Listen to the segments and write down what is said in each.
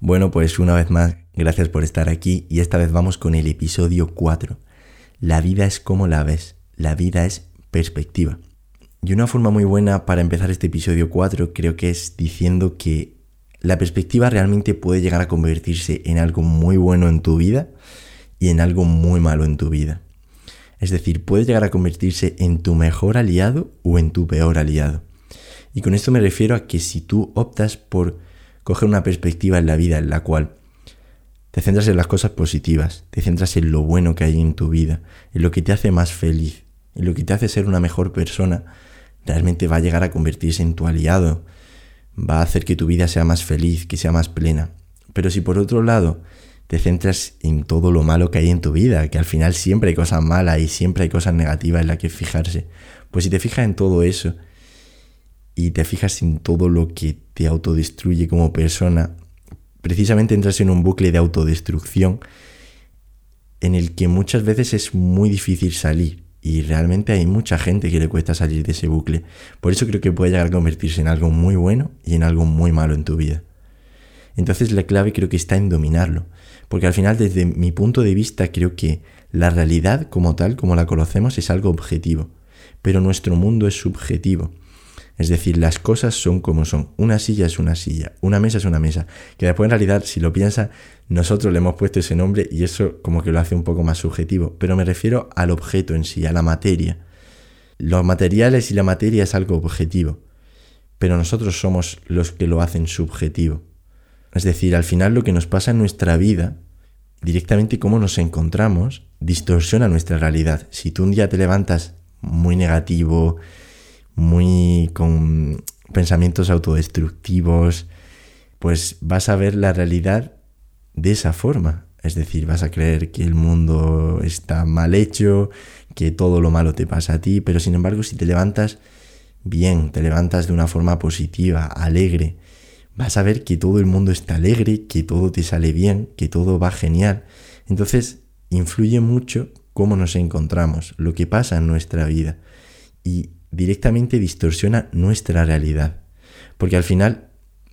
Bueno, pues una vez más, gracias por estar aquí y esta vez vamos con el episodio 4. La vida es como la ves, la vida es perspectiva. Y una forma muy buena para empezar este episodio 4 creo que es diciendo que la perspectiva realmente puede llegar a convertirse en algo muy bueno en tu vida y en algo muy malo en tu vida. Es decir, puede llegar a convertirse en tu mejor aliado o en tu peor aliado. Y con esto me refiero a que si tú optas por coger una perspectiva en la vida en la cual te centras en las cosas positivas, te centras en lo bueno que hay en tu vida, en lo que te hace más feliz, en lo que te hace ser una mejor persona, realmente va a llegar a convertirse en tu aliado, va a hacer que tu vida sea más feliz, que sea más plena. Pero si por otro lado te centras en todo lo malo que hay en tu vida, que al final siempre hay cosas malas y siempre hay cosas negativas en las que fijarse, pues si te fijas en todo eso, y te fijas en todo lo que te autodestruye como persona, precisamente entras en un bucle de autodestrucción en el que muchas veces es muy difícil salir. Y realmente hay mucha gente que le cuesta salir de ese bucle. Por eso creo que puede llegar a convertirse en algo muy bueno y en algo muy malo en tu vida. Entonces la clave creo que está en dominarlo. Porque al final, desde mi punto de vista, creo que la realidad como tal, como la conocemos, es algo objetivo. Pero nuestro mundo es subjetivo. Es decir, las cosas son como son. Una silla es una silla, una mesa es una mesa. Que después en realidad, si lo piensas, nosotros le hemos puesto ese nombre y eso como que lo hace un poco más subjetivo. Pero me refiero al objeto en sí, a la materia. Los materiales y la materia es algo objetivo. Pero nosotros somos los que lo hacen subjetivo. Es decir, al final lo que nos pasa en nuestra vida, directamente cómo nos encontramos, distorsiona nuestra realidad. Si tú un día te levantas muy negativo, muy con pensamientos autodestructivos, pues vas a ver la realidad de esa forma. Es decir, vas a creer que el mundo está mal hecho, que todo lo malo te pasa a ti, pero sin embargo si te levantas bien, te levantas de una forma positiva, alegre, vas a ver que todo el mundo está alegre, que todo te sale bien, que todo va genial. Entonces, influye mucho cómo nos encontramos, lo que pasa en nuestra vida. Y directamente distorsiona nuestra realidad. Porque al final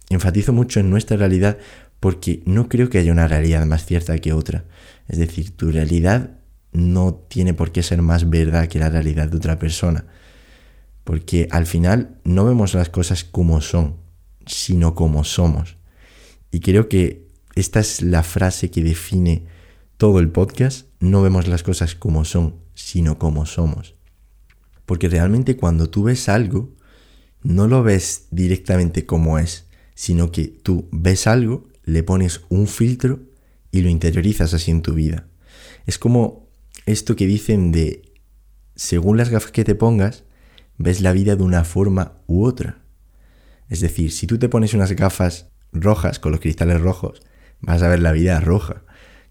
enfatizo mucho en nuestra realidad porque no creo que haya una realidad más cierta que otra. Es decir, tu realidad no tiene por qué ser más verdad que la realidad de otra persona. Porque al final no vemos las cosas como son, sino como somos. Y creo que esta es la frase que define todo el podcast. No vemos las cosas como son, sino como somos. Porque realmente cuando tú ves algo, no lo ves directamente como es, sino que tú ves algo, le pones un filtro y lo interiorizas así en tu vida. Es como esto que dicen de, según las gafas que te pongas, ves la vida de una forma u otra. Es decir, si tú te pones unas gafas rojas con los cristales rojos, vas a ver la vida roja.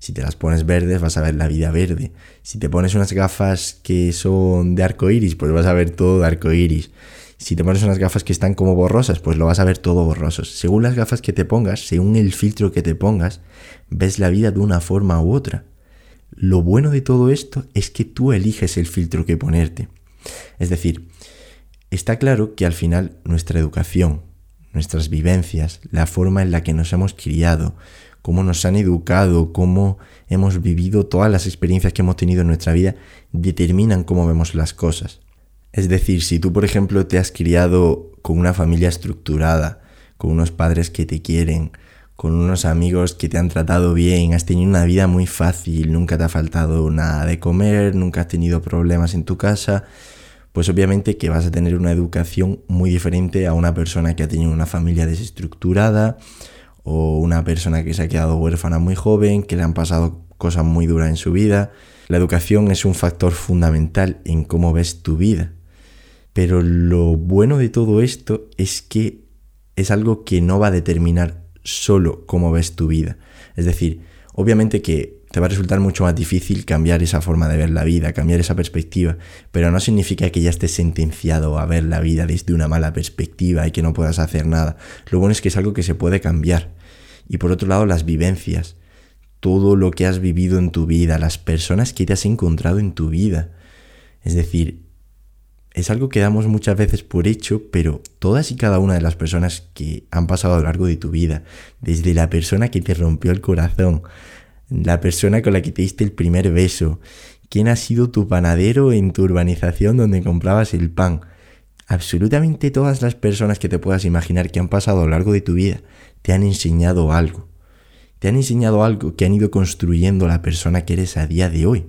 Si te las pones verdes, vas a ver la vida verde. Si te pones unas gafas que son de arco iris, pues vas a ver todo de arco iris. Si te pones unas gafas que están como borrosas, pues lo vas a ver todo borrosos. Según las gafas que te pongas, según el filtro que te pongas, ves la vida de una forma u otra. Lo bueno de todo esto es que tú eliges el filtro que ponerte. Es decir, está claro que al final nuestra educación, nuestras vivencias, la forma en la que nos hemos criado, cómo nos han educado, cómo hemos vivido, todas las experiencias que hemos tenido en nuestra vida, determinan cómo vemos las cosas. Es decir, si tú, por ejemplo, te has criado con una familia estructurada, con unos padres que te quieren, con unos amigos que te han tratado bien, has tenido una vida muy fácil, nunca te ha faltado nada de comer, nunca has tenido problemas en tu casa, pues obviamente que vas a tener una educación muy diferente a una persona que ha tenido una familia desestructurada, o una persona que se ha quedado huérfana muy joven, que le han pasado cosas muy duras en su vida. La educación es un factor fundamental en cómo ves tu vida. Pero lo bueno de todo esto es que es algo que no va a determinar solo cómo ves tu vida. Es decir, obviamente que te va a resultar mucho más difícil cambiar esa forma de ver la vida, cambiar esa perspectiva, pero no significa que ya estés sentenciado a ver la vida desde una mala perspectiva y que no puedas hacer nada. Lo bueno es que es algo que se puede cambiar. Y por otro lado, las vivencias, todo lo que has vivido en tu vida, las personas que te has encontrado en tu vida. Es decir, es algo que damos muchas veces por hecho, pero todas y cada una de las personas que han pasado a lo largo de tu vida, desde la persona que te rompió el corazón, la persona con la que te diste el primer beso, quién ha sido tu panadero en tu urbanización donde comprabas el pan, absolutamente todas las personas que te puedas imaginar que han pasado a lo largo de tu vida te han enseñado algo. Te han enseñado algo que han ido construyendo la persona que eres a día de hoy.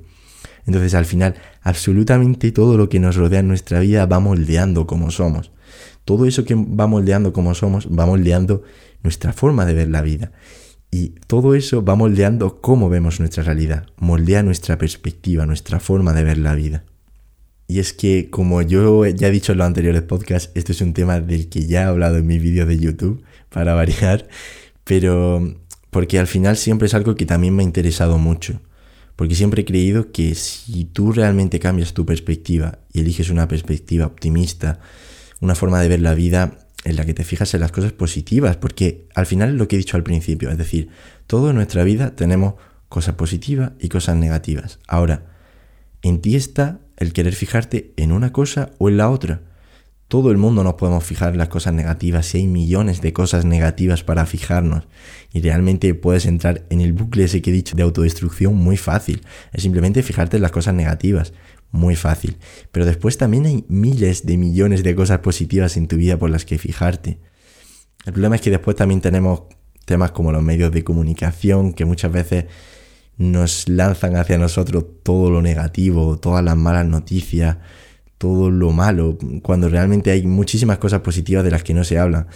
Entonces al final absolutamente todo lo que nos rodea en nuestra vida va moldeando como somos. Todo eso que va moldeando como somos va moldeando nuestra forma de ver la vida. Y todo eso va moldeando cómo vemos nuestra realidad, moldea nuestra perspectiva, nuestra forma de ver la vida. Y es que, como yo ya he dicho en los anteriores podcasts, esto es un tema del que ya he hablado en mi vídeo de YouTube, para variar, pero porque al final siempre es algo que también me ha interesado mucho. Porque siempre he creído que si tú realmente cambias tu perspectiva y eliges una perspectiva optimista, una forma de ver la vida en la que te fijas en las cosas positivas, porque al final es lo que he dicho al principio, es decir, todo en nuestra vida tenemos cosas positivas y cosas negativas. Ahora, en ti está el querer fijarte en una cosa o en la otra. Todo el mundo nos podemos fijar en las cosas negativas y hay millones de cosas negativas para fijarnos. Y realmente puedes entrar en el bucle ese que he dicho de autodestrucción muy fácil. Es simplemente fijarte en las cosas negativas. Muy fácil. Pero después también hay miles de millones de cosas positivas en tu vida por las que fijarte. El problema es que después también tenemos temas como los medios de comunicación que muchas veces nos lanzan hacia nosotros todo lo negativo, todas las malas noticias todo lo malo, cuando realmente hay muchísimas cosas positivas de las que no se habla.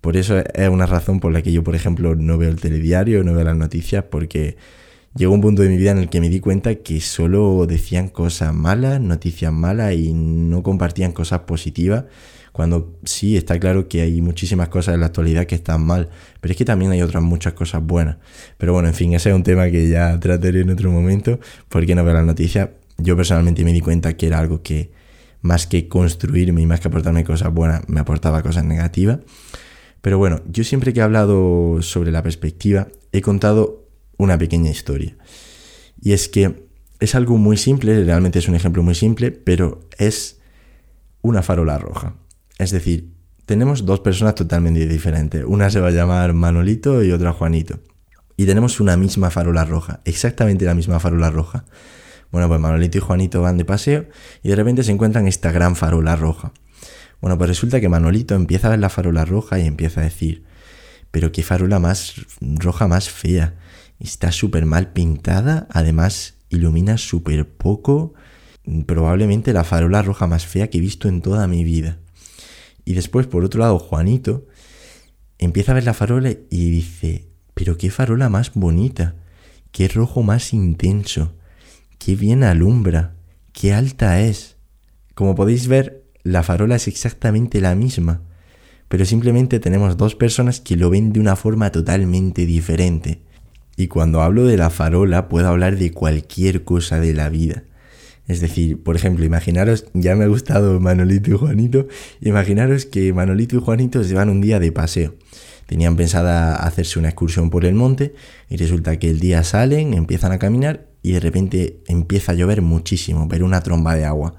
Por eso es una razón por la que yo, por ejemplo, no veo el telediario, no veo las noticias, porque llegó un punto de mi vida en el que me di cuenta que solo decían cosas malas, noticias malas y no compartían cosas positivas, cuando sí está claro que hay muchísimas cosas en la actualidad que están mal, pero es que también hay otras muchas cosas buenas. Pero bueno, en fin, ese es un tema que ya trataré en otro momento, porque no veo las noticias. Yo personalmente me di cuenta que era algo que más que construirme y más que aportarme cosas buenas, me aportaba cosas negativas. Pero bueno, yo siempre que he hablado sobre la perspectiva, he contado una pequeña historia. Y es que es algo muy simple, realmente es un ejemplo muy simple, pero es una farola roja. Es decir, tenemos dos personas totalmente diferentes. Una se va a llamar Manolito y otra Juanito. Y tenemos una misma farola roja, exactamente la misma farola roja. Bueno, pues Manolito y Juanito van de paseo y de repente se encuentran esta gran farola roja. Bueno, pues resulta que Manolito empieza a ver la farola roja y empieza a decir, pero qué farola más roja más fea. Está súper mal pintada, además ilumina súper poco. Probablemente la farola roja más fea que he visto en toda mi vida. Y después, por otro lado, Juanito empieza a ver la farola y dice, pero qué farola más bonita, qué rojo más intenso qué bien alumbra, qué alta es. Como podéis ver, la farola es exactamente la misma, pero simplemente tenemos dos personas que lo ven de una forma totalmente diferente. Y cuando hablo de la farola puedo hablar de cualquier cosa de la vida. Es decir, por ejemplo, imaginaros, ya me ha gustado Manolito y Juanito, imaginaros que Manolito y Juanito se van un día de paseo. Tenían pensada hacerse una excursión por el monte y resulta que el día salen, empiezan a caminar y de repente empieza a llover muchísimo, pero una tromba de agua.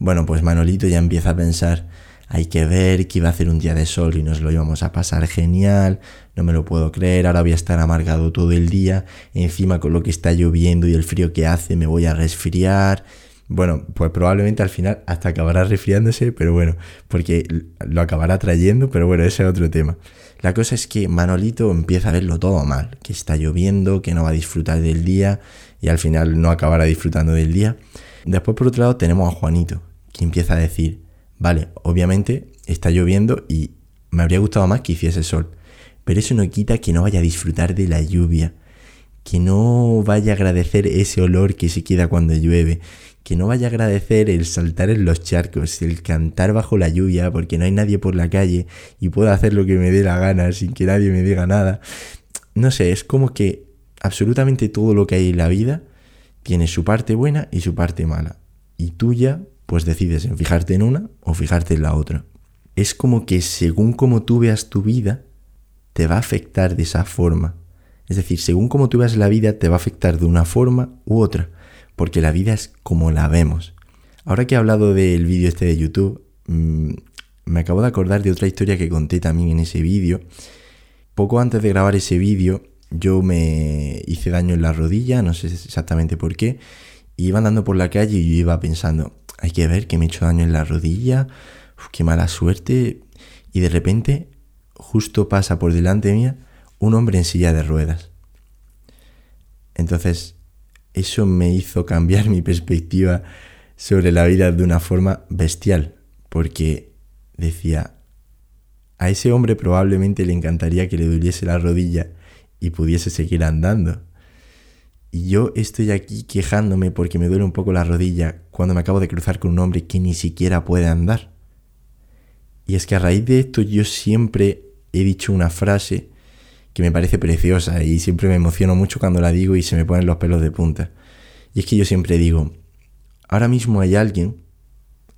Bueno, pues Manolito ya empieza a pensar, hay que ver que iba a hacer un día de sol y nos lo íbamos a pasar genial, no me lo puedo creer, ahora voy a estar amargado todo el día, encima con lo que está lloviendo y el frío que hace me voy a resfriar. Bueno, pues probablemente al final hasta acabará resfriándose, pero bueno, porque lo acabará trayendo, pero bueno, ese es otro tema. La cosa es que Manolito empieza a verlo todo mal, que está lloviendo, que no va a disfrutar del día y al final no acabará disfrutando del día. Después por otro lado tenemos a Juanito, que empieza a decir, vale, obviamente está lloviendo y me habría gustado más que hiciese sol, pero eso no quita que no vaya a disfrutar de la lluvia, que no vaya a agradecer ese olor que se queda cuando llueve, que no vaya a agradecer el saltar en los charcos, el cantar bajo la lluvia porque no hay nadie por la calle y puedo hacer lo que me dé la gana sin que nadie me diga nada. No sé, es como que absolutamente todo lo que hay en la vida tiene su parte buena y su parte mala. Y tú ya pues decides en fijarte en una o fijarte en la otra. Es como que según como tú veas tu vida, te va a afectar de esa forma. Es decir, según como tú veas la vida, te va a afectar de una forma u otra porque la vida es como la vemos. Ahora que he hablado del vídeo este de YouTube, mm, me acabo de acordar de otra historia que conté también en ese vídeo. Poco antes de grabar ese vídeo, yo me hice daño en la rodilla, no sé exactamente por qué, y iba andando por la calle y yo iba pensando, hay que ver que me he hecho daño en la rodilla, qué mala suerte, y de repente, justo pasa por delante mía un hombre en silla de ruedas. Entonces, eso me hizo cambiar mi perspectiva sobre la vida de una forma bestial, porque decía, a ese hombre probablemente le encantaría que le doliese la rodilla y pudiese seguir andando. Y yo estoy aquí quejándome porque me duele un poco la rodilla cuando me acabo de cruzar con un hombre que ni siquiera puede andar. Y es que a raíz de esto yo siempre he dicho una frase que me parece preciosa y siempre me emociono mucho cuando la digo y se me ponen los pelos de punta. Y es que yo siempre digo, ahora mismo hay alguien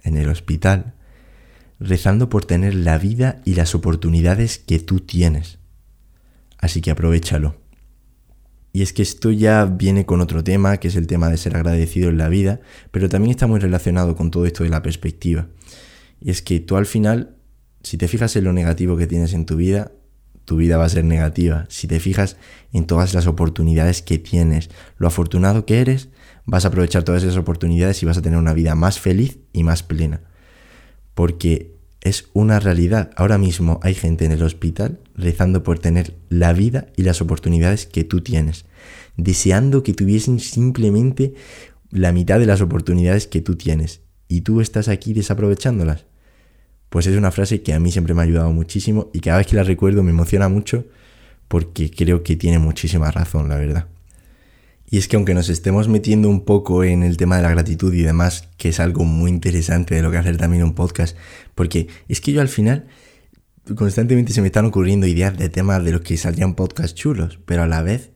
en el hospital rezando por tener la vida y las oportunidades que tú tienes. Así que aprovechalo. Y es que esto ya viene con otro tema, que es el tema de ser agradecido en la vida, pero también está muy relacionado con todo esto de la perspectiva. Y es que tú al final, si te fijas en lo negativo que tienes en tu vida, tu vida va a ser negativa. Si te fijas en todas las oportunidades que tienes, lo afortunado que eres, vas a aprovechar todas esas oportunidades y vas a tener una vida más feliz y más plena. Porque es una realidad. Ahora mismo hay gente en el hospital rezando por tener la vida y las oportunidades que tú tienes, deseando que tuviesen simplemente la mitad de las oportunidades que tú tienes y tú estás aquí desaprovechándolas. Pues es una frase que a mí siempre me ha ayudado muchísimo y cada vez que la recuerdo me emociona mucho porque creo que tiene muchísima razón, la verdad. Y es que aunque nos estemos metiendo un poco en el tema de la gratitud y demás, que es algo muy interesante de lo que hacer también un podcast, porque es que yo al final constantemente se me están ocurriendo ideas de temas de los que saldrían podcasts chulos, pero a la vez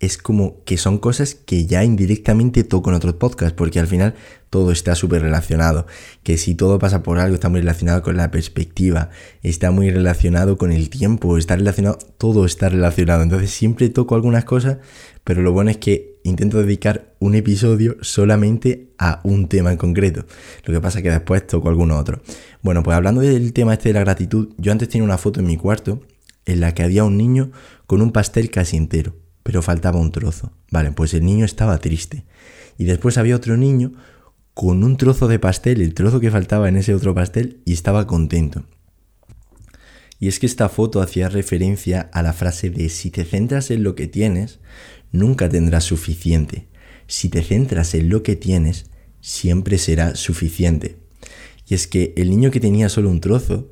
es como que son cosas que ya indirectamente toco en otros podcasts, porque al final todo está súper relacionado. Que si todo pasa por algo, está muy relacionado con la perspectiva, está muy relacionado con el tiempo, está relacionado, todo está relacionado. Entonces siempre toco algunas cosas, pero lo bueno es que intento dedicar un episodio solamente a un tema en concreto. Lo que pasa es que después toco alguno otro. Bueno, pues hablando del tema este de la gratitud, yo antes tenía una foto en mi cuarto en la que había un niño con un pastel casi entero pero faltaba un trozo. Vale, pues el niño estaba triste. Y después había otro niño con un trozo de pastel, el trozo que faltaba en ese otro pastel, y estaba contento. Y es que esta foto hacía referencia a la frase de si te centras en lo que tienes, nunca tendrás suficiente. Si te centras en lo que tienes, siempre será suficiente. Y es que el niño que tenía solo un trozo,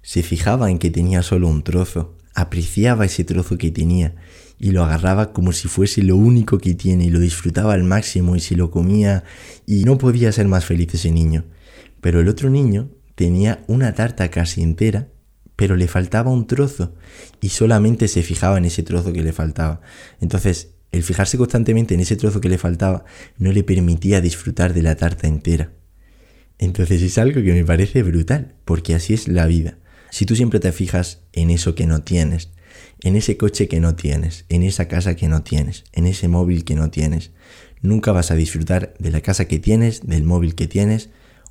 se fijaba en que tenía solo un trozo, apreciaba ese trozo que tenía y lo agarraba como si fuese lo único que tiene y lo disfrutaba al máximo y se lo comía y no podía ser más feliz ese niño. Pero el otro niño tenía una tarta casi entera, pero le faltaba un trozo y solamente se fijaba en ese trozo que le faltaba. Entonces, el fijarse constantemente en ese trozo que le faltaba no le permitía disfrutar de la tarta entera. Entonces es algo que me parece brutal, porque así es la vida. Si tú siempre te fijas en eso que no tienes, en ese coche que no tienes, en esa casa que no tienes, en ese móvil que no tienes. Nunca vas a disfrutar de la casa que tienes, del móvil que tienes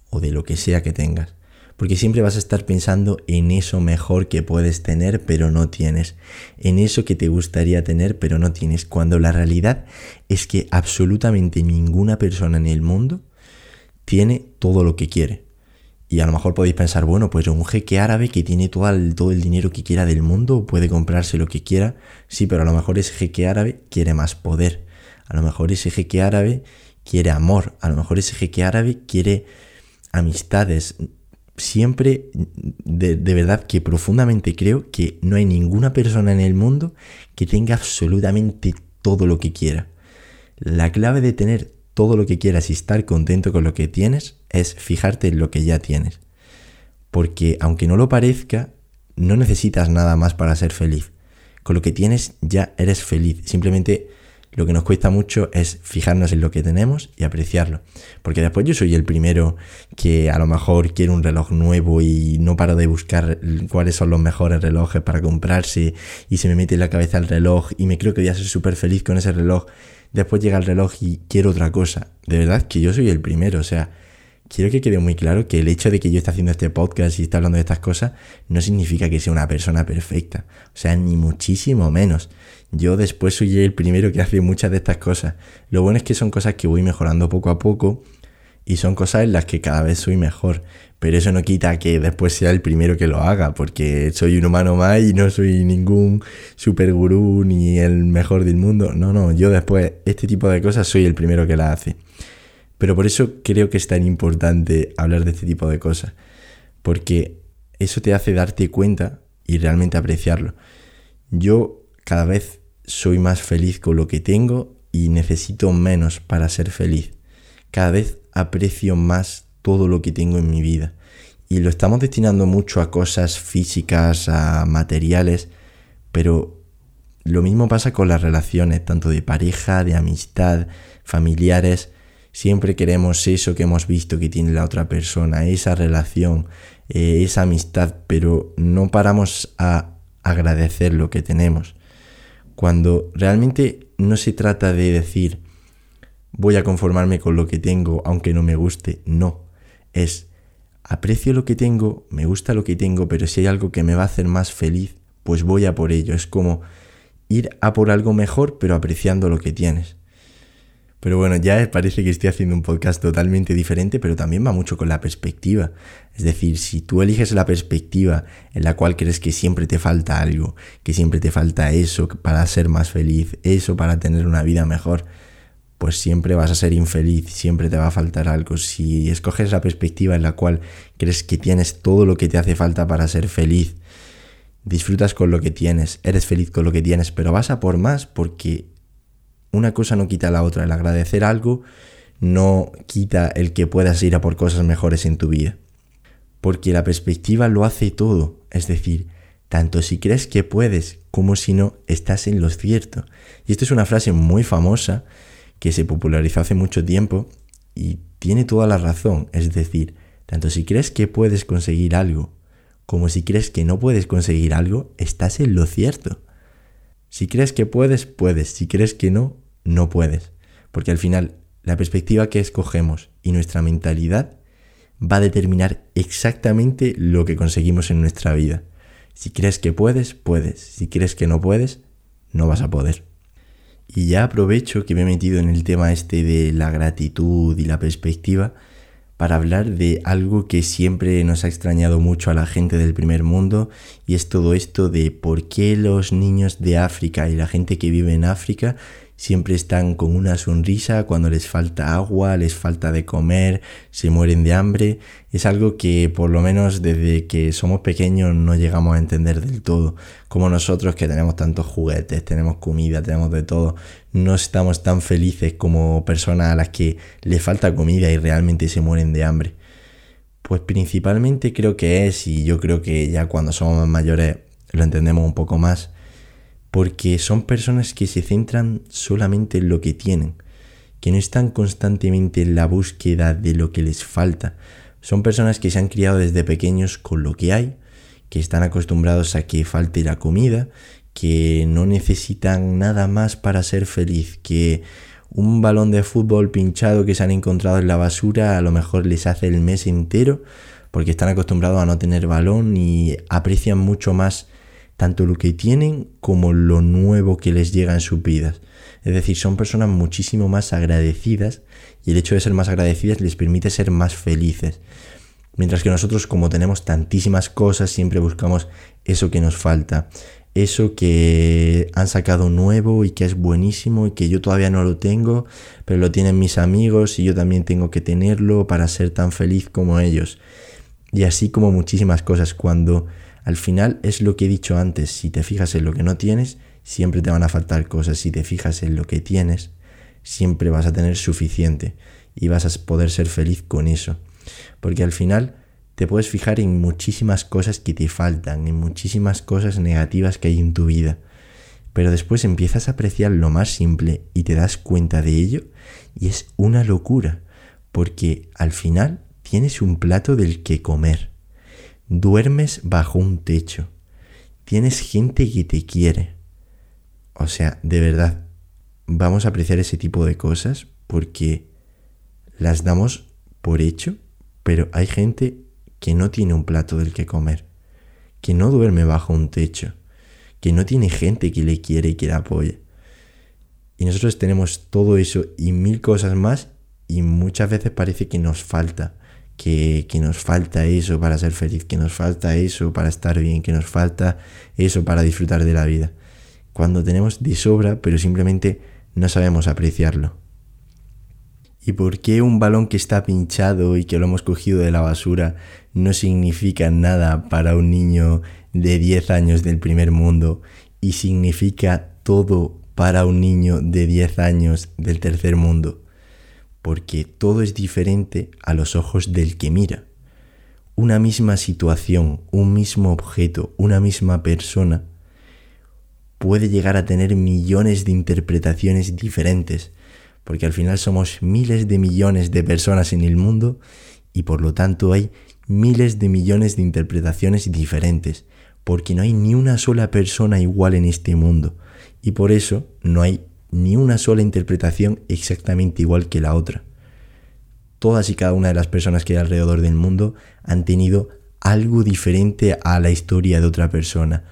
o de lo que sea que tengas. Porque siempre vas a estar pensando en eso mejor que puedes tener pero no tienes. En eso que te gustaría tener pero no tienes. Cuando la realidad es que absolutamente ninguna persona en el mundo tiene todo lo que quiere. Y a lo mejor podéis pensar, bueno, pues un jeque árabe que tiene todo el, todo el dinero que quiera del mundo, puede comprarse lo que quiera. Sí, pero a lo mejor ese jeque árabe quiere más poder. A lo mejor ese jeque árabe quiere amor. A lo mejor ese jeque árabe quiere amistades. Siempre, de, de verdad que profundamente creo que no hay ninguna persona en el mundo que tenga absolutamente todo lo que quiera. La clave de tener todo lo que quieras y estar contento con lo que tienes es fijarte en lo que ya tienes. Porque aunque no lo parezca, no necesitas nada más para ser feliz. Con lo que tienes ya eres feliz. Simplemente lo que nos cuesta mucho es fijarnos en lo que tenemos y apreciarlo. Porque después yo soy el primero que a lo mejor quiere un reloj nuevo y no paro de buscar cuáles son los mejores relojes para comprarse y se me mete en la cabeza el reloj y me creo que voy a ser súper feliz con ese reloj después llega el reloj y quiero otra cosa. De verdad que yo soy el primero, o sea, quiero que quede muy claro que el hecho de que yo esté haciendo este podcast y esté hablando de estas cosas no significa que sea una persona perfecta. O sea, ni muchísimo menos. Yo después soy el primero que hace muchas de estas cosas. Lo bueno es que son cosas que voy mejorando poco a poco y son cosas en las que cada vez soy mejor. Pero eso no quita que después sea el primero que lo haga, porque soy un humano más y no soy ningún super gurú ni el mejor del mundo. No, no, yo después este tipo de cosas soy el primero que las hace. Pero por eso creo que es tan importante hablar de este tipo de cosas, porque eso te hace darte cuenta y realmente apreciarlo. Yo cada vez soy más feliz con lo que tengo y necesito menos para ser feliz. Cada vez aprecio más todo lo que tengo en mi vida. Y lo estamos destinando mucho a cosas físicas, a materiales, pero lo mismo pasa con las relaciones, tanto de pareja, de amistad, familiares. Siempre queremos eso que hemos visto que tiene la otra persona, esa relación, eh, esa amistad, pero no paramos a agradecer lo que tenemos. Cuando realmente no se trata de decir voy a conformarme con lo que tengo aunque no me guste, no es aprecio lo que tengo, me gusta lo que tengo, pero si hay algo que me va a hacer más feliz, pues voy a por ello. Es como ir a por algo mejor, pero apreciando lo que tienes. Pero bueno, ya parece que estoy haciendo un podcast totalmente diferente, pero también va mucho con la perspectiva. Es decir, si tú eliges la perspectiva en la cual crees que siempre te falta algo, que siempre te falta eso para ser más feliz, eso para tener una vida mejor, pues siempre vas a ser infeliz, siempre te va a faltar algo. Si escoges la perspectiva en la cual crees que tienes todo lo que te hace falta para ser feliz, disfrutas con lo que tienes, eres feliz con lo que tienes, pero vas a por más porque una cosa no quita la otra. El agradecer algo no quita el que puedas ir a por cosas mejores en tu vida. Porque la perspectiva lo hace todo. Es decir, tanto si crees que puedes como si no, estás en lo cierto. Y esto es una frase muy famosa que se popularizó hace mucho tiempo y tiene toda la razón. Es decir, tanto si crees que puedes conseguir algo como si crees que no puedes conseguir algo, estás en lo cierto. Si crees que puedes, puedes. Si crees que no, no puedes. Porque al final la perspectiva que escogemos y nuestra mentalidad va a determinar exactamente lo que conseguimos en nuestra vida. Si crees que puedes, puedes. Si crees que no puedes, no vas a poder. Y ya aprovecho que me he metido en el tema este de la gratitud y la perspectiva para hablar de algo que siempre nos ha extrañado mucho a la gente del primer mundo y es todo esto de por qué los niños de África y la gente que vive en África siempre están con una sonrisa cuando les falta agua, les falta de comer, se mueren de hambre. Es algo que por lo menos desde que somos pequeños no llegamos a entender del todo. Como nosotros que tenemos tantos juguetes, tenemos comida, tenemos de todo, no estamos tan felices como personas a las que les falta comida y realmente se mueren de hambre. Pues principalmente creo que es, y yo creo que ya cuando somos más mayores lo entendemos un poco más, porque son personas que se centran solamente en lo que tienen, que no están constantemente en la búsqueda de lo que les falta. Son personas que se han criado desde pequeños con lo que hay, que están acostumbrados a que falte la comida, que no necesitan nada más para ser feliz, que un balón de fútbol pinchado que se han encontrado en la basura a lo mejor les hace el mes entero porque están acostumbrados a no tener balón y aprecian mucho más tanto lo que tienen como lo nuevo que les llega en sus vidas. Es decir, son personas muchísimo más agradecidas y el hecho de ser más agradecidas les permite ser más felices. Mientras que nosotros como tenemos tantísimas cosas, siempre buscamos eso que nos falta, eso que han sacado nuevo y que es buenísimo y que yo todavía no lo tengo, pero lo tienen mis amigos y yo también tengo que tenerlo para ser tan feliz como ellos. Y así como muchísimas cosas cuando al final es lo que he dicho antes, si te fijas en lo que no tienes, siempre te van a faltar cosas, si te fijas en lo que tienes, siempre vas a tener suficiente y vas a poder ser feliz con eso. Porque al final te puedes fijar en muchísimas cosas que te faltan, en muchísimas cosas negativas que hay en tu vida. Pero después empiezas a apreciar lo más simple y te das cuenta de ello y es una locura, porque al final tienes un plato del que comer. Duermes bajo un techo. Tienes gente que te quiere. O sea, de verdad, vamos a apreciar ese tipo de cosas porque las damos por hecho, Pero hay gente que no tiene un plato del que comer, que no duerme bajo un techo, que no tiene gente que le quiere y que le apoye. Y nosotros tenemos todo eso y mil cosas más y muchas veces parece que nos falta, que, que, nos falta eso para ser feliz, que nos falta eso para estar bien, que nos falta eso para disfrutar de la vida. Cuando tenemos de sobra, pero simplemente no sabemos apreciarlo. ¿Y por qué un balón que está pinchado y que lo hemos cogido de la basura no significa nada para un niño de 10 años del primer mundo y significa todo para un niño de 10 años del tercer mundo? Porque todo es diferente a los ojos del que mira. Una misma situación, un mismo objeto, una misma persona puede llegar a tener millones de interpretaciones diferentes porque al final somos miles de millones de personas en el mundo y por lo tanto hay miles de millones de interpretaciones diferentes, porque no hay ni una sola persona igual en este mundo y por eso no hay ni una sola interpretación exactamente igual que la otra. Todas y cada una de las personas que hay alrededor del mundo han tenido algo diferente a la historia de otra persona.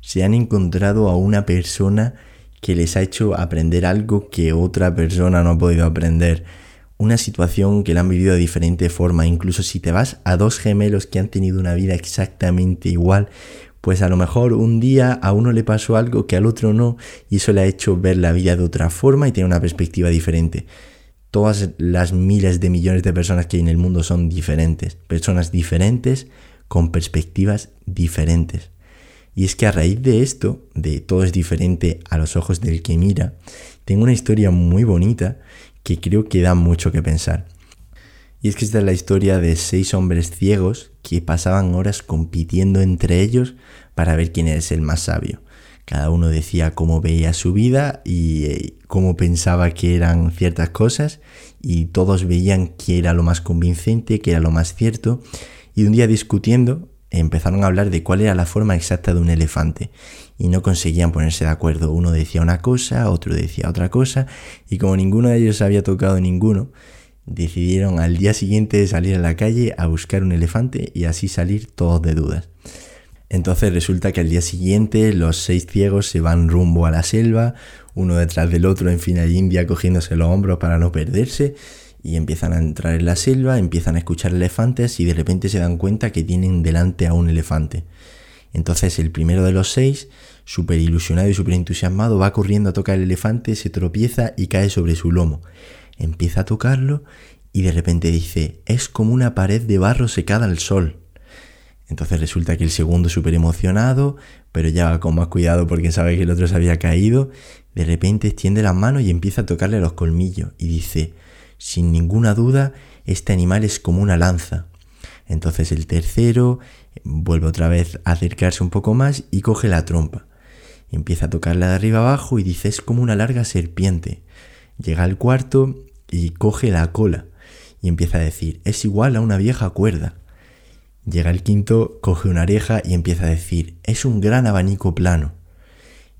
Se han encontrado a una persona que les ha hecho aprender algo que otra persona no ha podido aprender. Una situación que la han vivido de diferente forma. Incluso si te vas a dos gemelos que han tenido una vida exactamente igual, pues a lo mejor un día a uno le pasó algo que al otro no y eso le ha hecho ver la vida de otra forma y tener una perspectiva diferente. Todas las miles de millones de personas que hay en el mundo son diferentes, personas diferentes con perspectivas diferentes. Y es que a raíz de esto, de todo es diferente a los ojos del que mira, tengo una historia muy bonita que creo que da mucho que pensar. Y es que esta es la historia de seis hombres ciegos que pasaban horas compitiendo entre ellos para ver quién es el más sabio. Cada uno decía cómo veía su vida y eh, cómo pensaba que eran ciertas cosas y todos veían qué era lo más convincente, qué era lo más cierto. Y un día discutiendo, empezaron a hablar de cuál era la forma exacta de un elefante y no conseguían ponerse de acuerdo. Uno decía una cosa, otro decía otra cosa y como ninguno de ellos había tocado ninguno, decidieron al día siguiente salir a la calle a buscar un elefante y así salir todos de dudas. Entonces resulta que al día siguiente los seis ciegos se van rumbo a la selva, uno detrás del otro en fina india cogiéndose los hombros para no perderse y empiezan a entrar en la selva, empiezan a escuchar elefantes y de repente se dan cuenta que tienen delante a un elefante. Entonces el primero de los seis, súper ilusionado y súper entusiasmado, va corriendo a tocar el elefante, se tropieza y cae sobre su lomo. Empieza a tocarlo y de repente dice, es como una pared de barro secada al sol. Entonces resulta que el segundo, súper emocionado, pero ya con más cuidado porque sabe que el otro se había caído, de repente extiende las manos y empieza a tocarle los colmillos y dice, sin ninguna duda, este animal es como una lanza. Entonces el tercero vuelve otra vez a acercarse un poco más y coge la trompa. Empieza a tocarla de arriba abajo y dice es como una larga serpiente. Llega al cuarto y coge la cola y empieza a decir es igual a una vieja cuerda. Llega el quinto, coge una oreja y empieza a decir es un gran abanico plano.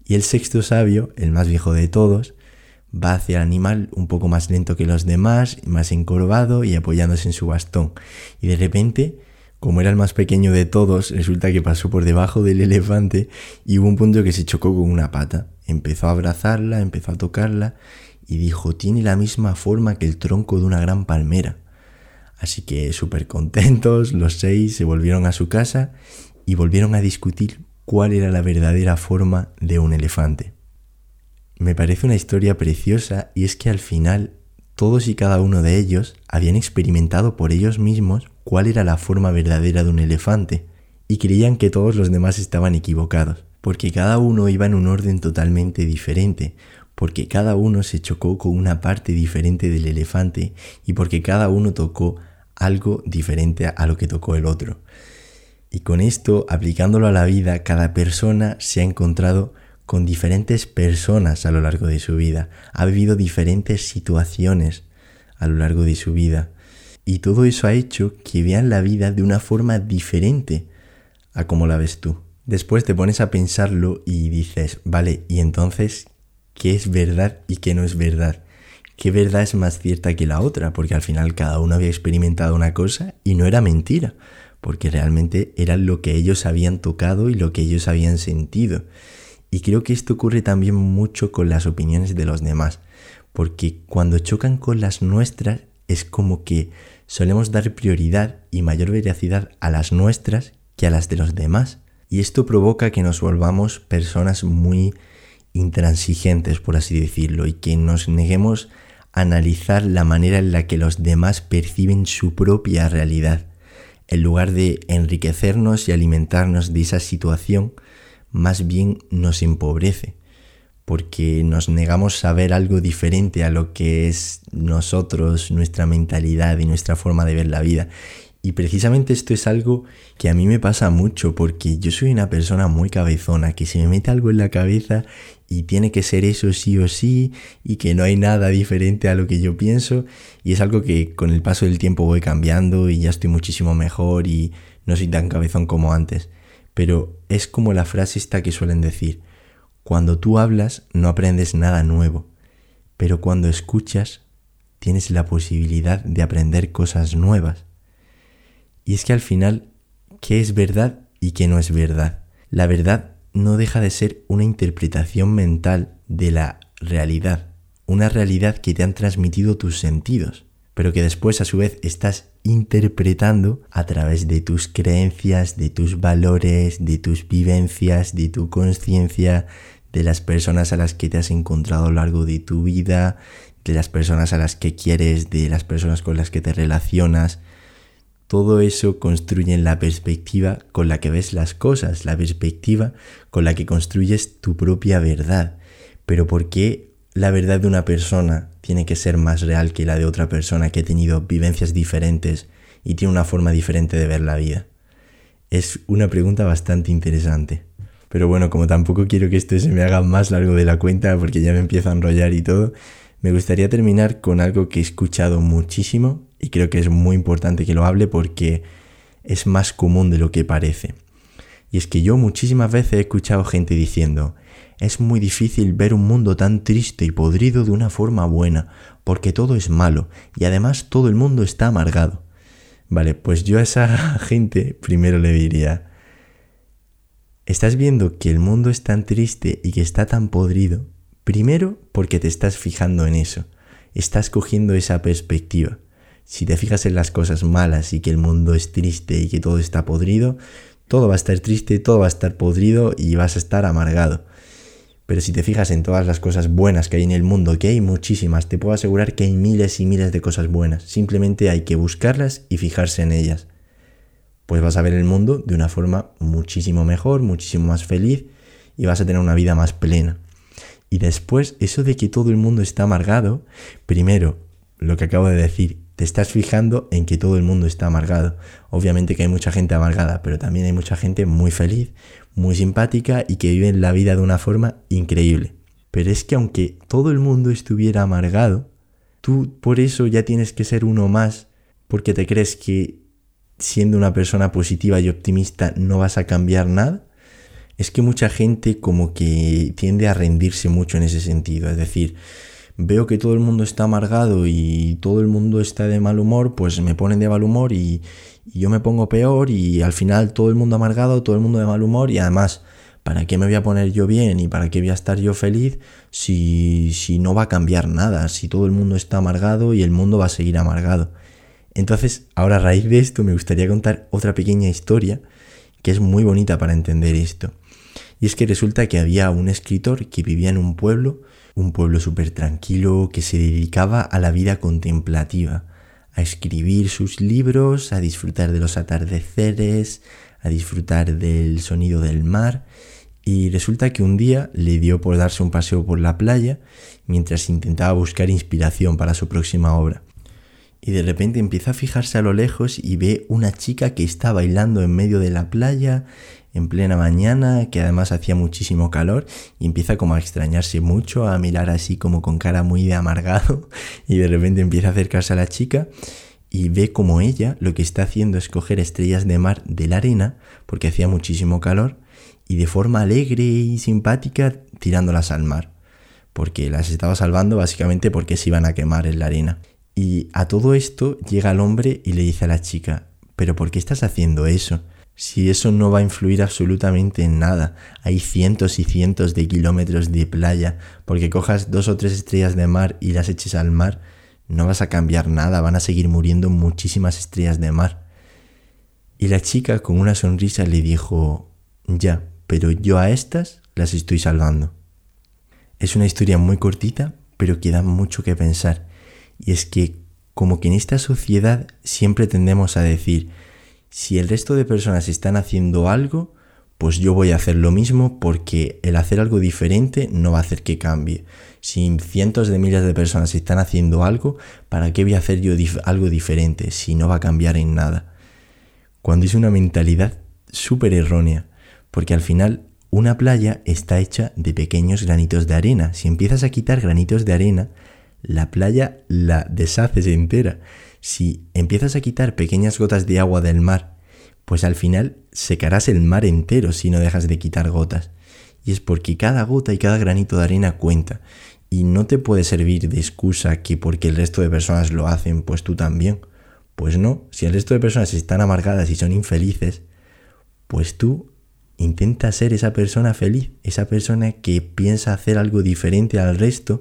Y el sexto sabio, el más viejo de todos, va hacia el animal un poco más lento que los demás, más encorvado y apoyándose en su bastón. Y de repente, como era el más pequeño de todos, resulta que pasó por debajo del elefante y hubo un punto que se chocó con una pata. Empezó a abrazarla, empezó a tocarla y dijo, tiene la misma forma que el tronco de una gran palmera. Así que súper contentos, los seis se volvieron a su casa y volvieron a discutir cuál era la verdadera forma de un elefante. Me parece una historia preciosa y es que al final todos y cada uno de ellos habían experimentado por ellos mismos cuál era la forma verdadera de un elefante y creían que todos los demás estaban equivocados, porque cada uno iba en un orden totalmente diferente, porque cada uno se chocó con una parte diferente del elefante y porque cada uno tocó algo diferente a lo que tocó el otro. Y con esto, aplicándolo a la vida, cada persona se ha encontrado con diferentes personas a lo largo de su vida, ha vivido diferentes situaciones a lo largo de su vida. Y todo eso ha hecho que vean la vida de una forma diferente a como la ves tú. Después te pones a pensarlo y dices, vale, ¿y entonces qué es verdad y qué no es verdad? qué verdad es más cierta que la otra, porque al final cada uno había experimentado una cosa y no era mentira, porque realmente era lo que ellos habían tocado y lo que ellos habían sentido. Y creo que esto ocurre también mucho con las opiniones de los demás, porque cuando chocan con las nuestras es como que solemos dar prioridad y mayor veracidad a las nuestras que a las de los demás. Y esto provoca que nos volvamos personas muy intransigentes, por así decirlo, y que nos neguemos a analizar la manera en la que los demás perciben su propia realidad. En lugar de enriquecernos y alimentarnos de esa situación, más bien nos empobrece, porque nos negamos a ver algo diferente a lo que es nosotros, nuestra mentalidad y nuestra forma de ver la vida. Y precisamente esto es algo que a mí me pasa mucho porque yo soy una persona muy cabezona, que se me mete algo en la cabeza y tiene que ser eso sí o sí y que no hay nada diferente a lo que yo pienso y es algo que con el paso del tiempo voy cambiando y ya estoy muchísimo mejor y no soy tan cabezón como antes. Pero es como la frase esta que suelen decir, cuando tú hablas no aprendes nada nuevo, pero cuando escuchas tienes la posibilidad de aprender cosas nuevas. Y es que al final, ¿qué es verdad y qué no es verdad? La verdad no deja de ser una interpretación mental de la realidad, una realidad que te han transmitido tus sentidos, pero que después a su vez estás interpretando a través de tus creencias, de tus valores, de tus vivencias, de tu conciencia, de las personas a las que te has encontrado a lo largo de tu vida, de las personas a las que quieres, de las personas con las que te relacionas, todo eso construye la perspectiva con la que ves las cosas, la perspectiva con la que construyes tu propia verdad. Pero ¿por qué la verdad de una persona tiene que ser más real que la de otra persona que ha tenido vivencias diferentes y tiene una forma diferente de ver la vida? Es una pregunta bastante interesante. Pero bueno, como tampoco quiero que esto se me haga más largo de la cuenta porque ya me empiezo a enrollar y todo, me gustaría terminar con algo que he escuchado muchísimo y creo que es muy importante que lo hable porque es más común de lo que parece. Y es que yo muchísimas veces he escuchado gente diciendo, es muy difícil ver un mundo tan triste y podrido de una forma buena, porque todo es malo y además todo el mundo está amargado. Vale, pues yo a esa gente primero le diría, estás viendo que el mundo es tan triste y que está tan podrido, primero porque te estás fijando en eso, estás cogiendo esa perspectiva. Si te fijas en las cosas malas y que el mundo es triste y que todo está podrido, todo va a estar triste, todo va a estar podrido y vas a estar amargado. Pero si te fijas en todas las cosas buenas que hay en el mundo, que hay muchísimas, te puedo asegurar que hay miles y miles de cosas buenas. Simplemente hay que buscarlas y fijarse en ellas. Pues vas a ver el mundo de una forma muchísimo mejor, muchísimo más feliz y vas a tener una vida más plena. Y después, eso de que todo el mundo está amargado, primero, lo que acabo de decir, te estás fijando en que todo el mundo está amargado. Obviamente que hay mucha gente amargada, pero también hay mucha gente muy feliz, muy simpática y que vive la vida de una forma increíble. Pero es que aunque todo el mundo estuviera amargado, tú por eso ya tienes que ser uno más, porque te crees que siendo una persona positiva y optimista no vas a cambiar nada. Es que mucha gente como que tiende a rendirse mucho en ese sentido. Es decir, veo que todo el mundo está amargado y todo el mundo está de mal humor, pues me ponen de mal humor y, yo me pongo peor y al final todo el mundo amargado, todo el mundo de mal humor y además, ¿para qué me voy a poner yo bien y para qué voy a estar yo feliz si, si no va a cambiar nada, si todo el mundo está amargado y el mundo va a seguir amargado? Entonces, ahora a raíz de esto me gustaría contar otra pequeña historia que es muy bonita para entender esto. Y es que resulta que había un escritor que vivía en un pueblo un pueblo súper tranquilo que se dedicaba a la vida contemplativa, a escribir sus libros, a disfrutar de los atardeceres, a disfrutar del sonido del mar. Y resulta que un día le dio por darse un paseo por la playa mientras intentaba buscar inspiración para su próxima obra. Y de repente empieza a fijarse a lo lejos y ve una chica que está bailando en medio de la playa en plena mañana, que además hacía muchísimo calor, y empieza como a extrañarse mucho, a mirar así como con cara muy de amargado, y de repente empieza a acercarse a la chica y ve como ella lo que está haciendo es coger estrellas de mar de la arena, porque hacía muchísimo calor, y de forma alegre y simpática tirándolas al mar. porque las estaba salvando básicamente porque se iban a quemar en la arena. Y a todo esto llega el hombre y le dice a la chica, pero ¿por qué estás haciendo eso? Si eso no va a influir absolutamente en nada. Hay cientos y cientos de kilómetros de playa, porque cojas dos o tres estrellas de mar y las eches al mar, no vas a cambiar nada, van a seguir muriendo muchísimas estrellas de mar. Y la chica con una sonrisa le dijo, ya, pero yo a estas las estoy salvando. Es una historia muy cortita, pero que da mucho que pensar. Y es que como que en esta sociedad siempre tendemos a decir, si el resto de personas están haciendo algo, pues yo voy a hacer lo mismo porque el hacer algo diferente no va a hacer que cambie. Si cientos de miles de personas están haciendo algo, ¿para qué voy a hacer yo algo diferente si no va a cambiar en nada? Cuando es una mentalidad súper errónea, porque al final una playa está hecha de pequeños granitos de arena. Si empiezas a quitar granitos de arena, la playa la deshaces entera. Si empiezas a quitar pequeñas gotas de agua del mar, pues al final secarás el mar entero si no dejas de quitar gotas. Y es porque cada gota y cada granito de arena cuenta. Y no te puede servir de excusa que porque el resto de personas lo hacen, pues tú también. Pues no, si el resto de personas están amargadas y son infelices, pues tú Intenta ser esa persona feliz, esa persona que piensa hacer algo diferente al resto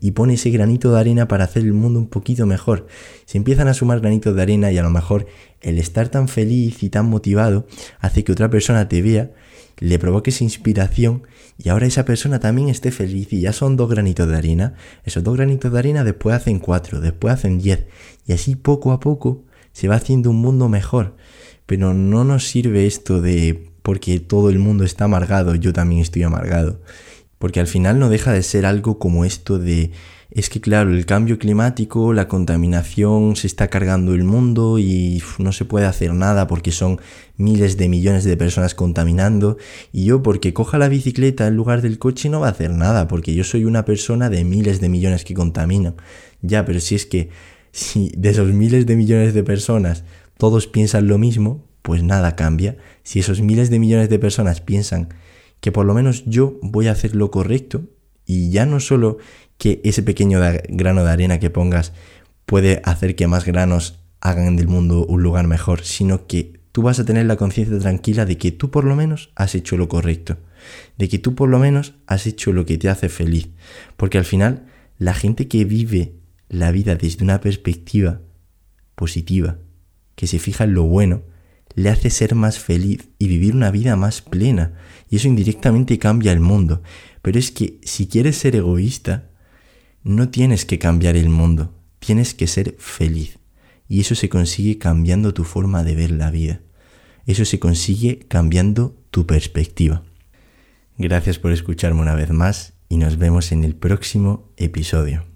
y pone ese granito de arena para hacer el mundo un poquito mejor. Se empiezan a sumar granitos de arena y a lo mejor el estar tan feliz y tan motivado hace que otra persona te vea, le provoque esa inspiración y ahora esa persona también esté feliz y ya son dos granitos de arena. Esos dos granitos de arena después hacen cuatro, después hacen diez y así poco a poco se va haciendo un mundo mejor. Pero no nos sirve esto de porque todo el mundo está amargado, yo también estoy amargado. Porque al final no deja de ser algo como esto de, es que claro, el cambio climático, la contaminación se está cargando el mundo y no se puede hacer nada porque son miles de millones de personas contaminando. Y yo porque coja la bicicleta en lugar del coche no va a hacer nada porque yo soy una persona de miles de millones que contaminan. Ya, pero si es que si de esos miles de millones de personas todos piensan lo mismo, pues nada cambia. Si esos miles de millones de personas piensan que por lo menos yo voy a hacer lo correcto, y ya no solo que ese pequeño grano de arena que pongas puede hacer que más granos hagan del mundo un lugar mejor, sino que tú vas a tener la conciencia tranquila de que tú por lo menos has hecho lo correcto, de que tú por lo menos has hecho lo que te hace feliz, porque al final la gente que vive la vida desde una perspectiva positiva, que se fija en lo bueno, le hace ser más feliz y vivir una vida más plena. Y eso indirectamente cambia el mundo. Pero es que si quieres ser egoísta, no tienes que cambiar el mundo, tienes que ser feliz. Y eso se consigue cambiando tu forma de ver la vida. Eso se consigue cambiando tu perspectiva. Gracias por escucharme una vez más y nos vemos en el próximo episodio.